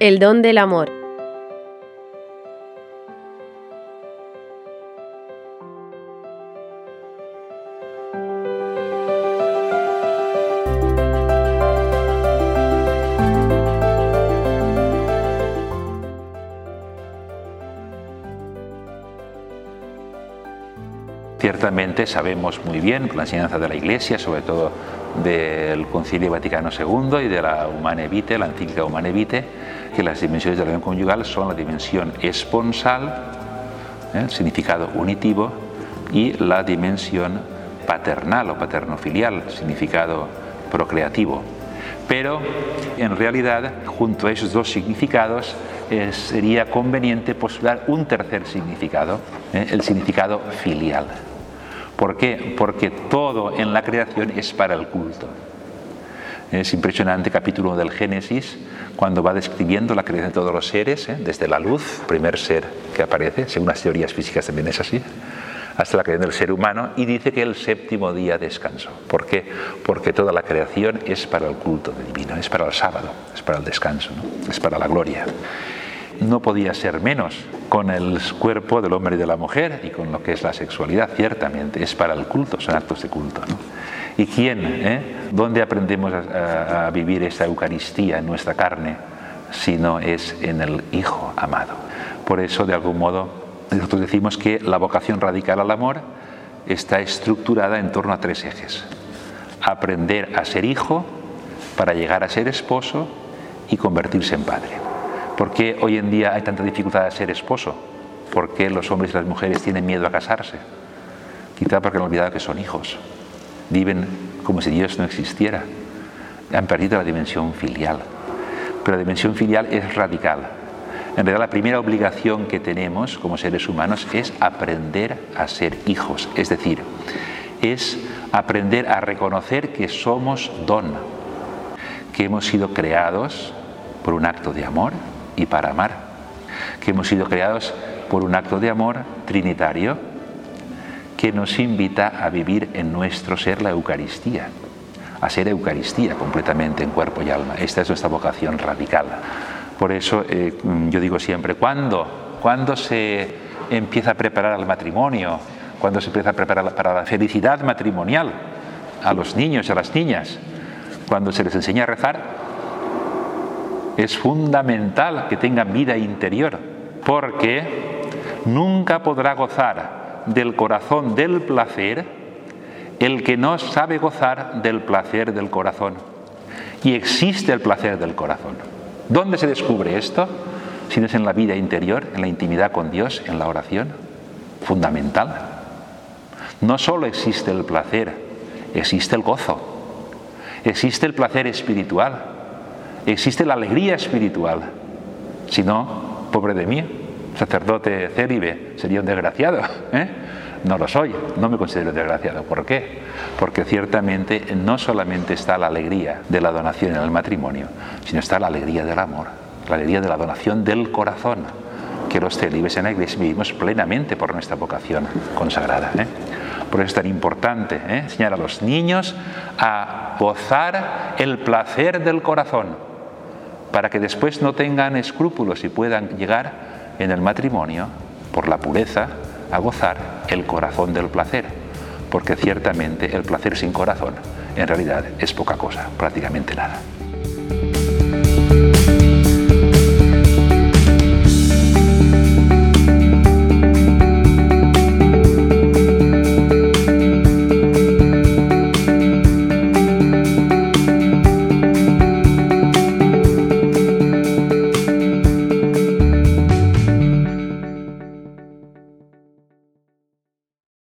El don del amor. Ciertamente sabemos muy bien por la enseñanza de la Iglesia, sobre todo del Concilio Vaticano II y de la Humane Vitae, la encíclica Humane Vitae, que las dimensiones de la unión conyugal son la dimensión esponsal, ¿eh? el significado unitivo, y la dimensión paternal o paterno-filial, significado procreativo. Pero en realidad, junto a esos dos significados, eh, sería conveniente postular un tercer significado, ¿eh? el significado filial. ¿Por qué? Porque todo en la creación es para el culto. Es impresionante capítulo del Génesis cuando va describiendo la creación de todos los seres, ¿eh? desde la luz, primer ser que aparece, según las teorías físicas también es así, hasta la creación del ser humano, y dice que el séptimo día descansó. ¿Por qué? Porque toda la creación es para el culto divino, es para el sábado, es para el descanso, es para la gloria no podía ser menos con el cuerpo del hombre y de la mujer y con lo que es la sexualidad, ciertamente, es para el culto, son actos de culto. ¿Y quién? Eh? ¿Dónde aprendemos a, vivir esa Eucaristía en nuestra carne si no es en el Hijo amado? Por eso, de algún modo, nosotros decimos que la vocación radical al amor está estructurada en torno a tres ejes. Aprender a ser hijo para llegar a ser esposo y convertirse en padre. ¿Por qué hoy en día hay tanta dificultad de ser esposo? ¿Por qué los hombres y las mujeres tienen miedo a casarse? Quizá porque han olvidado que son hijos. Viven como si Dios no existiera. Han perdido la dimensión filial. Pero la dimensión filial es radical. En realidad la primera obligación que tenemos como seres humanos es aprender a ser hijos. Es decir, es aprender a reconocer que somos don, que hemos sido creados por un acto de amor, y para amar, que hemos sido creados por un acto de amor trinitario que nos invita a vivir en nuestro ser la Eucaristía, a ser Eucaristía completamente en cuerpo y alma. Esta es nuestra vocación radical. Por eso eh, yo digo siempre, ¿cuándo? ¿Cuándo se empieza a preparar el matrimonio? ¿Cuándo se empieza a preparar para la felicidad matrimonial? A los niños y a las niñas. Cuando se les enseña a rezar es fundamental que tengan vida interior, porque nunca podrá gozar del corazón del placer el que no sabe gozar del placer del corazón. Y existe el placer del corazón. ¿Dónde se descubre esto? Si no es en la vida interior, en la intimidad con Dios, en la oración. Fundamental. No solo existe el placer, existe el gozo. Existe el placer espiritual existe la alegría espiritual. Si no, pobre de mí, sacerdote célibe, sería un desgraciado. ¿eh? No lo soy, no me considero desgraciado. ¿Por qué? Porque ciertamente no solamente está la alegría de la donación en el matrimonio, sino está la alegría del amor, la alegría de la donación del corazón, que los célibes en la iglesia vivimos plenamente por nuestra vocación consagrada. ¿eh? Por eso es tan importante ¿eh? enseñar a los niños a gozar el placer del corazón para que después no tengan escrúpulos y puedan llegar en el matrimonio, por la pureza, a gozar el corazón del placer, porque ciertamente el placer sin corazón en realidad es poca cosa, prácticamente nada.